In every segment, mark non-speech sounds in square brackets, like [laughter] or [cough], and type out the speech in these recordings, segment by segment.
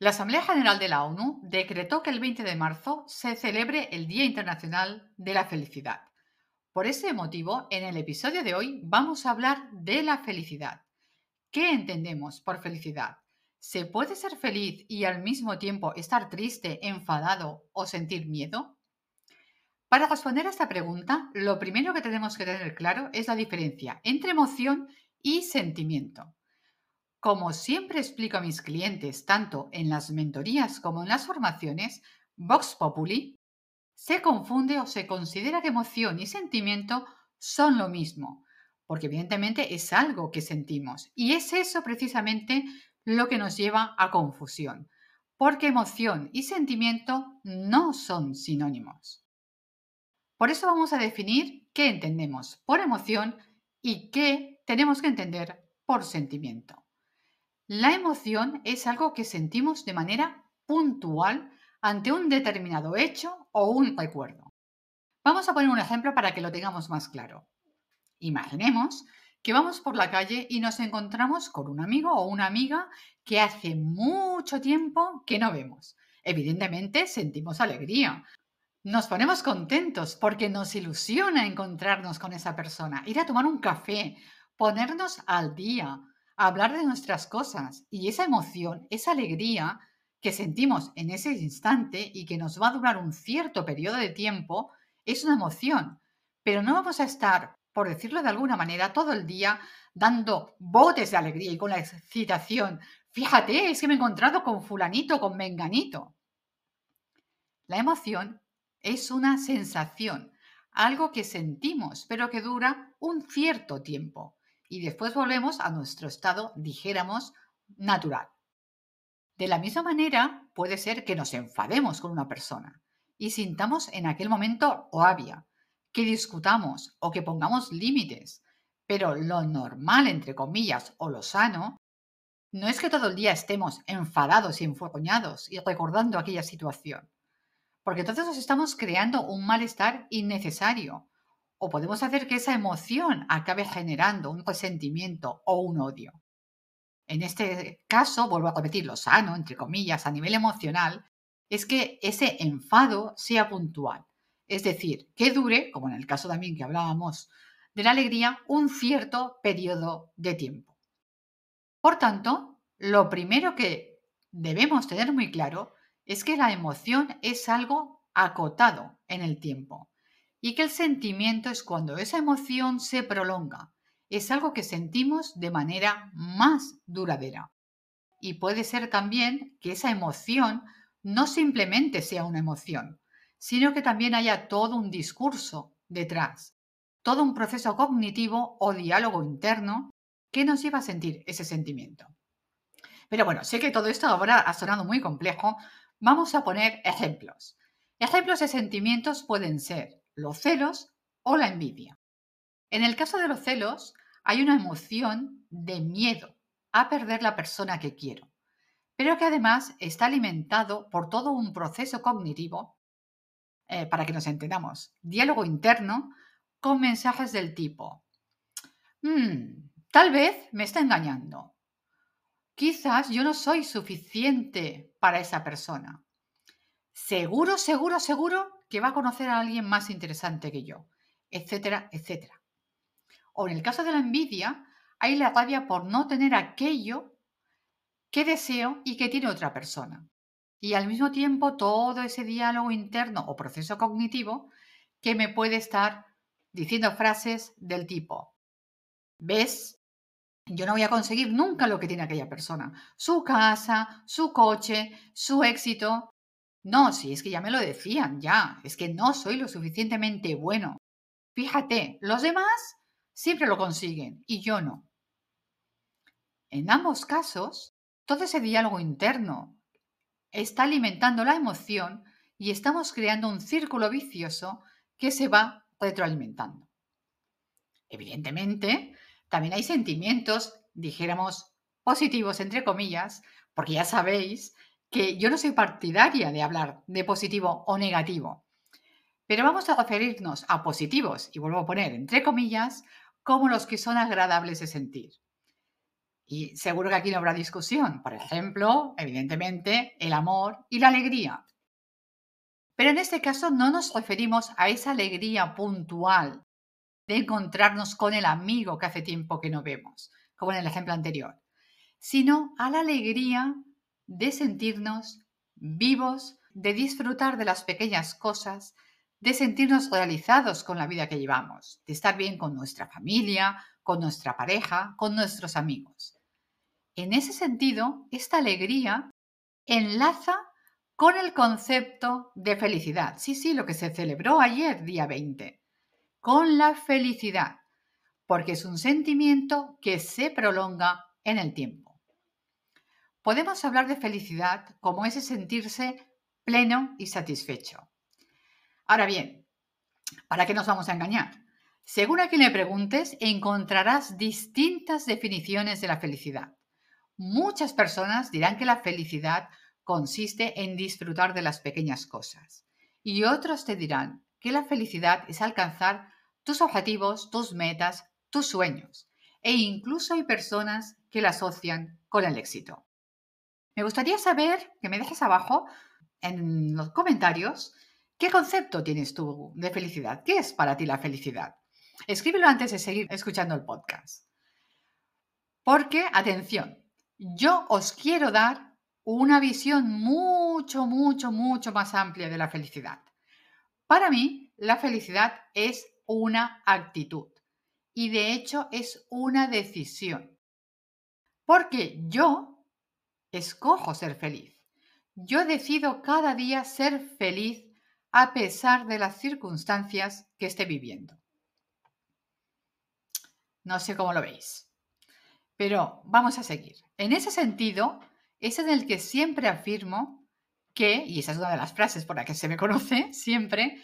La Asamblea General de la ONU decretó que el 20 de marzo se celebre el Día Internacional de la Felicidad. Por ese motivo, en el episodio de hoy vamos a hablar de la felicidad. ¿Qué entendemos por felicidad? ¿Se puede ser feliz y al mismo tiempo estar triste, enfadado o sentir miedo? Para responder a esta pregunta, lo primero que tenemos que tener claro es la diferencia entre emoción y sentimiento. Como siempre explico a mis clientes, tanto en las mentorías como en las formaciones, Vox Populi se confunde o se considera que emoción y sentimiento son lo mismo, porque evidentemente es algo que sentimos. Y es eso precisamente lo que nos lleva a confusión, porque emoción y sentimiento no son sinónimos. Por eso vamos a definir qué entendemos por emoción y qué tenemos que entender por sentimiento. La emoción es algo que sentimos de manera puntual ante un determinado hecho o un recuerdo. Vamos a poner un ejemplo para que lo tengamos más claro. Imaginemos que vamos por la calle y nos encontramos con un amigo o una amiga que hace mucho tiempo que no vemos. Evidentemente sentimos alegría. Nos ponemos contentos porque nos ilusiona encontrarnos con esa persona, ir a tomar un café, ponernos al día, hablar de nuestras cosas y esa emoción, esa alegría que sentimos en ese instante y que nos va a durar un cierto periodo de tiempo es una emoción, pero no vamos a estar, por decirlo de alguna manera, todo el día dando botes de alegría y con la excitación. Fíjate, es que me he encontrado con fulanito, con menganito. La emoción es una sensación, algo que sentimos, pero que dura un cierto tiempo y después volvemos a nuestro estado, dijéramos, natural. De la misma manera, puede ser que nos enfademos con una persona y sintamos en aquel momento rabia, que discutamos o que pongamos límites, pero lo normal, entre comillas, o lo sano, no es que todo el día estemos enfadados y enfocoñados y recordando aquella situación, porque entonces nos estamos creando un malestar innecesario o podemos hacer que esa emoción acabe generando un resentimiento o un odio. En este caso, vuelvo a repetir, lo sano, entre comillas, a nivel emocional, es que ese enfado sea puntual. Es decir, que dure, como en el caso también que hablábamos de la alegría, un cierto periodo de tiempo. Por tanto, lo primero que debemos tener muy claro es que la emoción es algo acotado en el tiempo y que el sentimiento es cuando esa emoción se prolonga. Es algo que sentimos de manera más duradera. Y puede ser también que esa emoción no simplemente sea una emoción, sino que también haya todo un discurso detrás, todo un proceso cognitivo o diálogo interno que nos lleva a sentir ese sentimiento. Pero bueno, sé que todo esto ahora ha sonado muy complejo. Vamos a poner ejemplos. Ejemplos de sentimientos pueden ser los celos o la envidia. En el caso de los celos, hay una emoción de miedo a perder la persona que quiero, pero que además está alimentado por todo un proceso cognitivo, eh, para que nos entendamos, diálogo interno con mensajes del tipo, mm, tal vez me está engañando, quizás yo no soy suficiente para esa persona, seguro, seguro, seguro que va a conocer a alguien más interesante que yo, etcétera, etcétera. O en el caso de la envidia, hay la rabia por no tener aquello que deseo y que tiene otra persona. Y al mismo tiempo todo ese diálogo interno o proceso cognitivo que me puede estar diciendo frases del tipo, ¿ves? Yo no voy a conseguir nunca lo que tiene aquella persona. Su casa, su coche, su éxito. No, si es que ya me lo decían, ya, es que no soy lo suficientemente bueno. Fíjate, los demás siempre lo consiguen y yo no. En ambos casos, todo ese diálogo interno está alimentando la emoción y estamos creando un círculo vicioso que se va retroalimentando. Evidentemente, también hay sentimientos, dijéramos, positivos, entre comillas, porque ya sabéis que yo no soy partidaria de hablar de positivo o negativo, pero vamos a referirnos a positivos, y vuelvo a poner entre comillas, como los que son agradables de sentir. Y seguro que aquí no habrá discusión. Por ejemplo, evidentemente, el amor y la alegría. Pero en este caso no nos referimos a esa alegría puntual de encontrarnos con el amigo que hace tiempo que no vemos, como en el ejemplo anterior, sino a la alegría de sentirnos vivos, de disfrutar de las pequeñas cosas, de sentirnos realizados con la vida que llevamos, de estar bien con nuestra familia, con nuestra pareja, con nuestros amigos. En ese sentido, esta alegría enlaza con el concepto de felicidad. Sí, sí, lo que se celebró ayer, día 20, con la felicidad, porque es un sentimiento que se prolonga en el tiempo. Podemos hablar de felicidad como ese sentirse pleno y satisfecho. Ahora bien, ¿para qué nos vamos a engañar? Según a quien le preguntes, encontrarás distintas definiciones de la felicidad. Muchas personas dirán que la felicidad consiste en disfrutar de las pequeñas cosas y otros te dirán que la felicidad es alcanzar tus objetivos, tus metas, tus sueños. E incluso hay personas que la asocian con el éxito. Me gustaría saber que me dejes abajo en los comentarios ¿Qué concepto tienes tú de felicidad? ¿Qué es para ti la felicidad? Escríbelo antes de seguir escuchando el podcast. Porque, atención, yo os quiero dar una visión mucho, mucho, mucho más amplia de la felicidad. Para mí, la felicidad es una actitud y de hecho es una decisión. Porque yo escojo ser feliz. Yo decido cada día ser feliz a pesar de las circunstancias que esté viviendo. No sé cómo lo veis, pero vamos a seguir. En ese sentido, es en el que siempre afirmo que, y esa es una de las frases por las que se me [laughs] conoce siempre,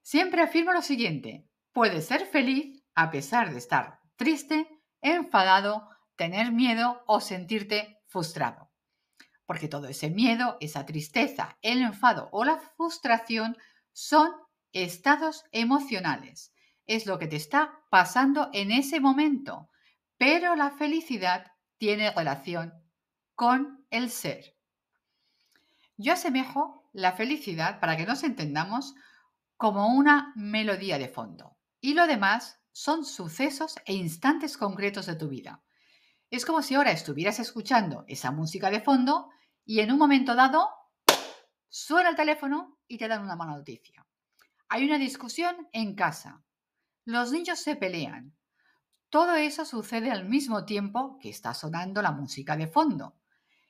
siempre afirmo lo siguiente, puedes ser feliz a pesar de estar triste, enfadado, tener miedo o sentirte frustrado porque todo ese miedo, esa tristeza, el enfado o la frustración son estados emocionales. Es lo que te está pasando en ese momento, pero la felicidad tiene relación con el ser. Yo asemejo la felicidad, para que nos entendamos, como una melodía de fondo y lo demás son sucesos e instantes concretos de tu vida. Es como si ahora estuvieras escuchando esa música de fondo y en un momento dado suena el teléfono y te dan una mala noticia. Hay una discusión en casa. Los niños se pelean. Todo eso sucede al mismo tiempo que está sonando la música de fondo.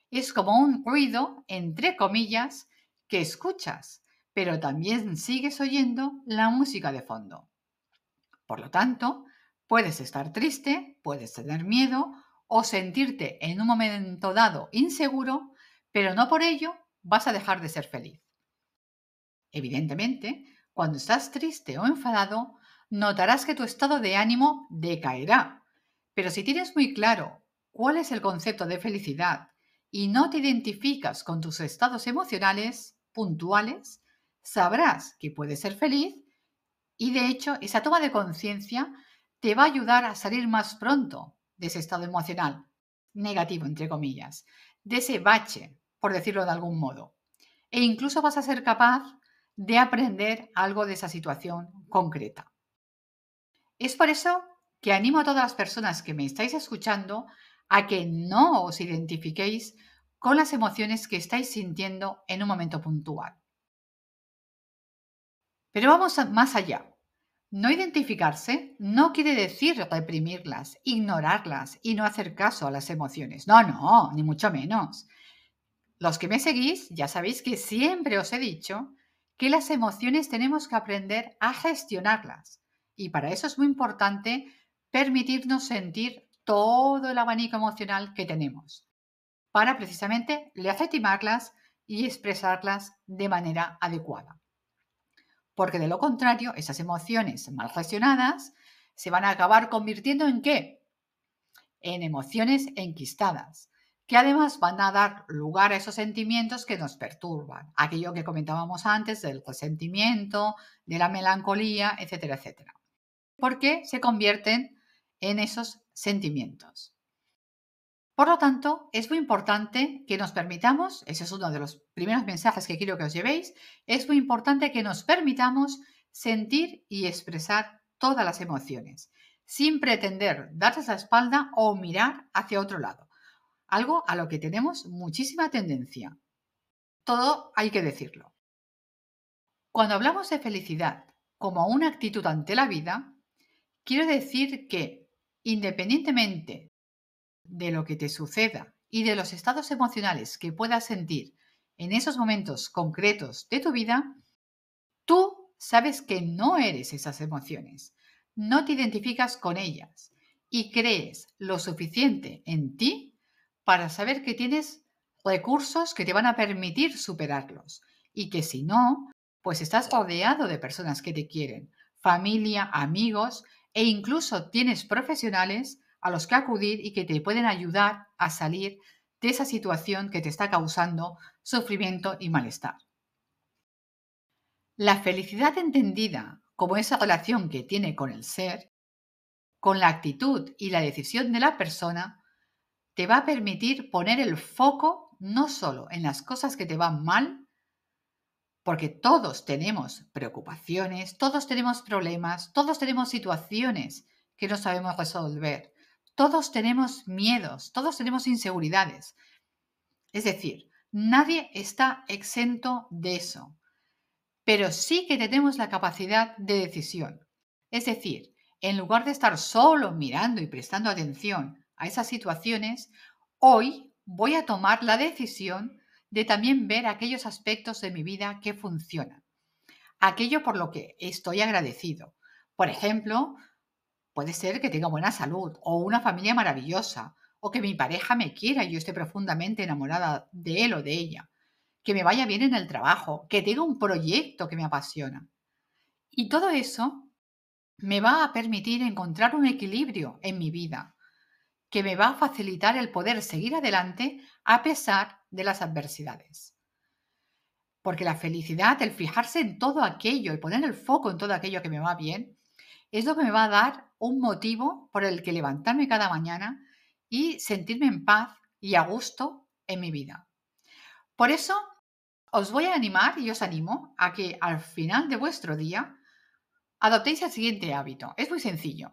Es como un ruido, entre comillas, que escuchas, pero también sigues oyendo la música de fondo. Por lo tanto, puedes estar triste, puedes tener miedo o sentirte en un momento dado inseguro pero no por ello vas a dejar de ser feliz. Evidentemente, cuando estás triste o enfadado, notarás que tu estado de ánimo decaerá. Pero si tienes muy claro cuál es el concepto de felicidad y no te identificas con tus estados emocionales puntuales, sabrás que puedes ser feliz y de hecho esa toma de conciencia te va a ayudar a salir más pronto de ese estado emocional negativo, entre comillas, de ese bache por decirlo de algún modo. E incluso vas a ser capaz de aprender algo de esa situación concreta. Es por eso que animo a todas las personas que me estáis escuchando a que no os identifiquéis con las emociones que estáis sintiendo en un momento puntual. Pero vamos más allá. No identificarse no quiere decir reprimirlas, ignorarlas y no hacer caso a las emociones. No, no, ni mucho menos. Los que me seguís ya sabéis que siempre os he dicho que las emociones tenemos que aprender a gestionarlas. Y para eso es muy importante permitirnos sentir todo el abanico emocional que tenemos. para precisamente legitimarlas y expresarlas de manera adecuada. Porque de lo contrario, esas emociones mal gestionadas se van a acabar convirtiendo en qué? En emociones enquistadas, que además van a dar lugar a esos sentimientos que nos perturban, aquello que comentábamos antes del resentimiento, de la melancolía, etcétera, etcétera. Porque se convierten en esos sentimientos. Por lo tanto, es muy importante que nos permitamos, ese es uno de los primeros mensajes que quiero que os llevéis, es muy importante que nos permitamos sentir y expresar todas las emociones, sin pretender darles la espalda o mirar hacia otro lado, algo a lo que tenemos muchísima tendencia. Todo hay que decirlo. Cuando hablamos de felicidad como una actitud ante la vida, quiero decir que independientemente de lo que te suceda y de los estados emocionales que puedas sentir en esos momentos concretos de tu vida, tú sabes que no eres esas emociones, no te identificas con ellas y crees lo suficiente en ti para saber que tienes recursos que te van a permitir superarlos y que si no, pues estás rodeado de personas que te quieren, familia, amigos e incluso tienes profesionales a los que acudir y que te pueden ayudar a salir de esa situación que te está causando sufrimiento y malestar. La felicidad entendida como esa relación que tiene con el ser, con la actitud y la decisión de la persona, te va a permitir poner el foco no solo en las cosas que te van mal, porque todos tenemos preocupaciones, todos tenemos problemas, todos tenemos situaciones que no sabemos resolver. Todos tenemos miedos, todos tenemos inseguridades. Es decir, nadie está exento de eso. Pero sí que tenemos la capacidad de decisión. Es decir, en lugar de estar solo mirando y prestando atención a esas situaciones, hoy voy a tomar la decisión de también ver aquellos aspectos de mi vida que funcionan. Aquello por lo que estoy agradecido. Por ejemplo, Puede ser que tenga buena salud o una familia maravillosa o que mi pareja me quiera y yo esté profundamente enamorada de él o de ella, que me vaya bien en el trabajo, que tenga un proyecto que me apasiona. Y todo eso me va a permitir encontrar un equilibrio en mi vida, que me va a facilitar el poder seguir adelante a pesar de las adversidades. Porque la felicidad, el fijarse en todo aquello y poner el foco en todo aquello que me va bien, es lo que me va a dar un motivo por el que levantarme cada mañana y sentirme en paz y a gusto en mi vida. Por eso, os voy a animar y os animo a que al final de vuestro día adoptéis el siguiente hábito. Es muy sencillo.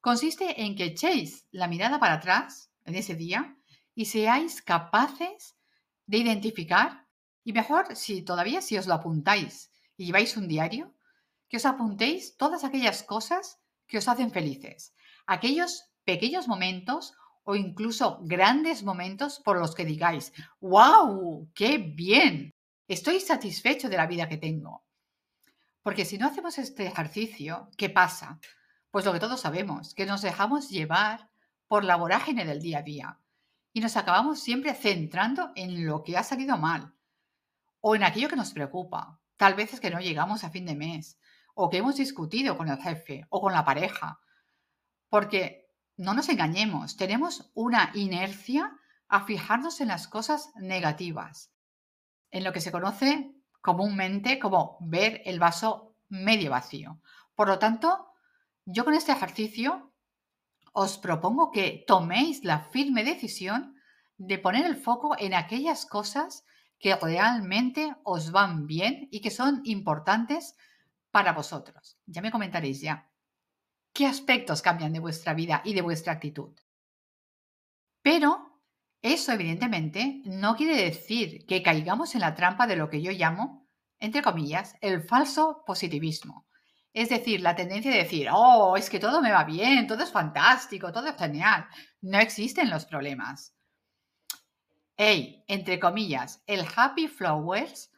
Consiste en que echéis la mirada para atrás en ese día y seáis capaces de identificar, y mejor si todavía si os lo apuntáis y lleváis un diario, que os apuntéis todas aquellas cosas que os hacen felices, aquellos pequeños momentos o incluso grandes momentos por los que digáis, wow, qué bien, estoy satisfecho de la vida que tengo. Porque si no hacemos este ejercicio, ¿qué pasa? Pues lo que todos sabemos, que nos dejamos llevar por la vorágine del día a día y nos acabamos siempre centrando en lo que ha salido mal o en aquello que nos preocupa. Tal vez es que no llegamos a fin de mes o que hemos discutido con el jefe o con la pareja. Porque no nos engañemos, tenemos una inercia a fijarnos en las cosas negativas, en lo que se conoce comúnmente como ver el vaso medio vacío. Por lo tanto, yo con este ejercicio os propongo que toméis la firme decisión de poner el foco en aquellas cosas que realmente os van bien y que son importantes para vosotros. Ya me comentaréis ya. ¿Qué aspectos cambian de vuestra vida y de vuestra actitud? Pero eso, evidentemente, no quiere decir que caigamos en la trampa de lo que yo llamo, entre comillas, el falso positivismo. Es decir, la tendencia de decir, oh, es que todo me va bien, todo es fantástico, todo es genial. No existen los problemas. Hey, entre comillas, el happy flowers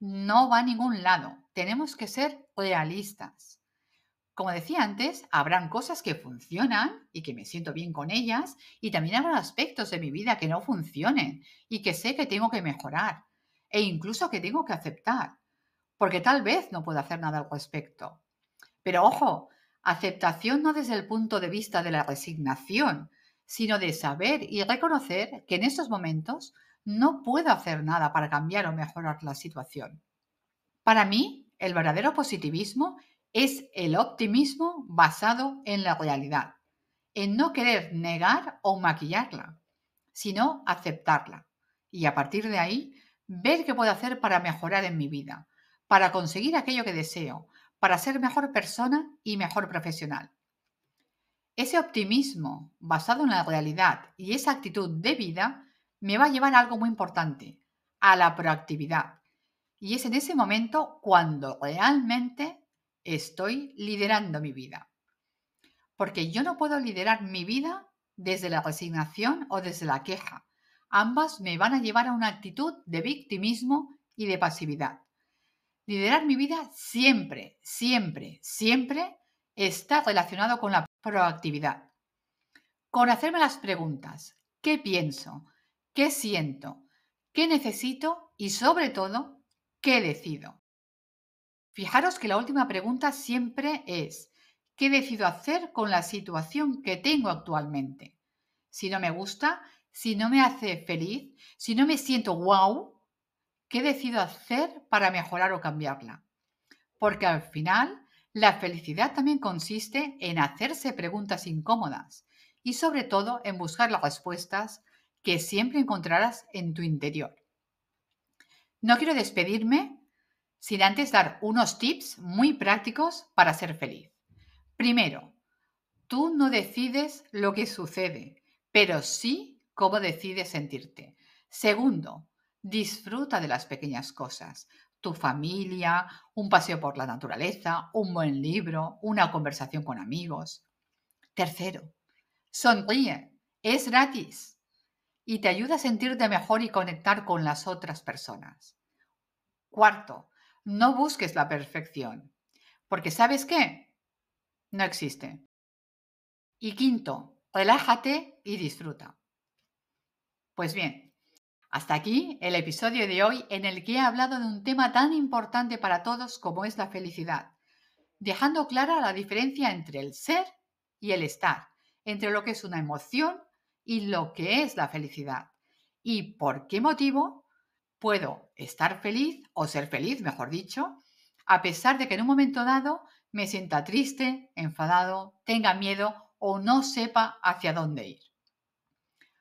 no va a ningún lado. Tenemos que ser realistas. Como decía antes, habrán cosas que funcionan y que me siento bien con ellas y también habrá aspectos de mi vida que no funcionen y que sé que tengo que mejorar e incluso que tengo que aceptar, porque tal vez no puedo hacer nada al respecto. Pero ojo, aceptación no desde el punto de vista de la resignación, sino de saber y reconocer que en estos momentos no puedo hacer nada para cambiar o mejorar la situación. Para mí, el verdadero positivismo es el optimismo basado en la realidad, en no querer negar o maquillarla, sino aceptarla. Y a partir de ahí, ver qué puedo hacer para mejorar en mi vida, para conseguir aquello que deseo, para ser mejor persona y mejor profesional. Ese optimismo basado en la realidad y esa actitud de vida me va a llevar a algo muy importante, a la proactividad. Y es en ese momento cuando realmente estoy liderando mi vida. Porque yo no puedo liderar mi vida desde la resignación o desde la queja. Ambas me van a llevar a una actitud de victimismo y de pasividad. Liderar mi vida siempre, siempre, siempre está relacionado con la proactividad. Con hacerme las preguntas, ¿qué pienso? ¿Qué siento? ¿Qué necesito? Y sobre todo, ¿qué decido? Fijaros que la última pregunta siempre es, ¿qué decido hacer con la situación que tengo actualmente? Si no me gusta, si no me hace feliz, si no me siento wow, ¿qué decido hacer para mejorar o cambiarla? Porque al final, la felicidad también consiste en hacerse preguntas incómodas y sobre todo en buscar las respuestas que siempre encontrarás en tu interior. No quiero despedirme sin antes dar unos tips muy prácticos para ser feliz. Primero, tú no decides lo que sucede, pero sí cómo decides sentirte. Segundo, disfruta de las pequeñas cosas. Tu familia, un paseo por la naturaleza, un buen libro, una conversación con amigos. Tercero, sonríe. Es gratis y te ayuda a sentirte mejor y conectar con las otras personas. Cuarto, no busques la perfección, porque ¿sabes qué? No existe. Y quinto, relájate y disfruta. Pues bien, hasta aquí el episodio de hoy en el que he hablado de un tema tan importante para todos como es la felicidad, dejando clara la diferencia entre el ser y el estar, entre lo que es una emoción y lo que es la felicidad, y por qué motivo puedo estar feliz o ser feliz, mejor dicho, a pesar de que en un momento dado me sienta triste, enfadado, tenga miedo o no sepa hacia dónde ir.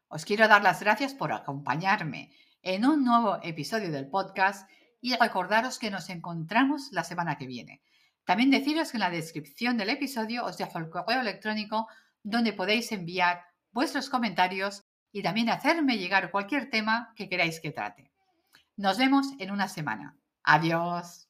Os quiero dar las gracias por acompañarme en un nuevo episodio del podcast y recordaros que nos encontramos la semana que viene. También deciros que en la descripción del episodio os dejo el correo electrónico donde podéis enviar vuestros comentarios y también hacerme llegar cualquier tema que queráis que trate. Nos vemos en una semana. Adiós.